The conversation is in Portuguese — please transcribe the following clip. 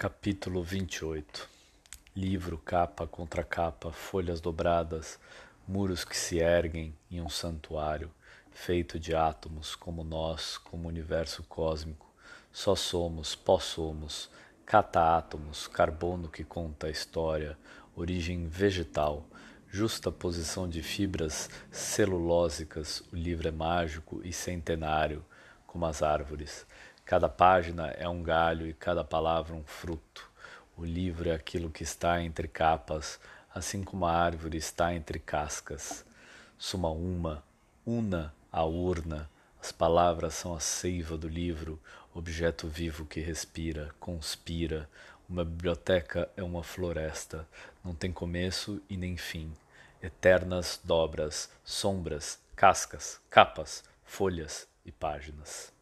Capítulo 28 Livro, capa contra capa, folhas dobradas, muros que se erguem em um santuário, feito de átomos como nós, como universo cósmico. Só somos, pós-somos, cata-átomos, carbono que conta a história, origem vegetal, justa posição de fibras celulósicas, o livro é mágico e centenário, como as árvores. Cada página é um galho e cada palavra um fruto. O livro é aquilo que está entre capas, assim como a árvore está entre cascas. Suma uma, una a urna. As palavras são a seiva do livro, objeto vivo que respira, conspira. Uma biblioteca é uma floresta, não tem começo e nem fim. Eternas dobras, sombras, cascas, capas, folhas e páginas.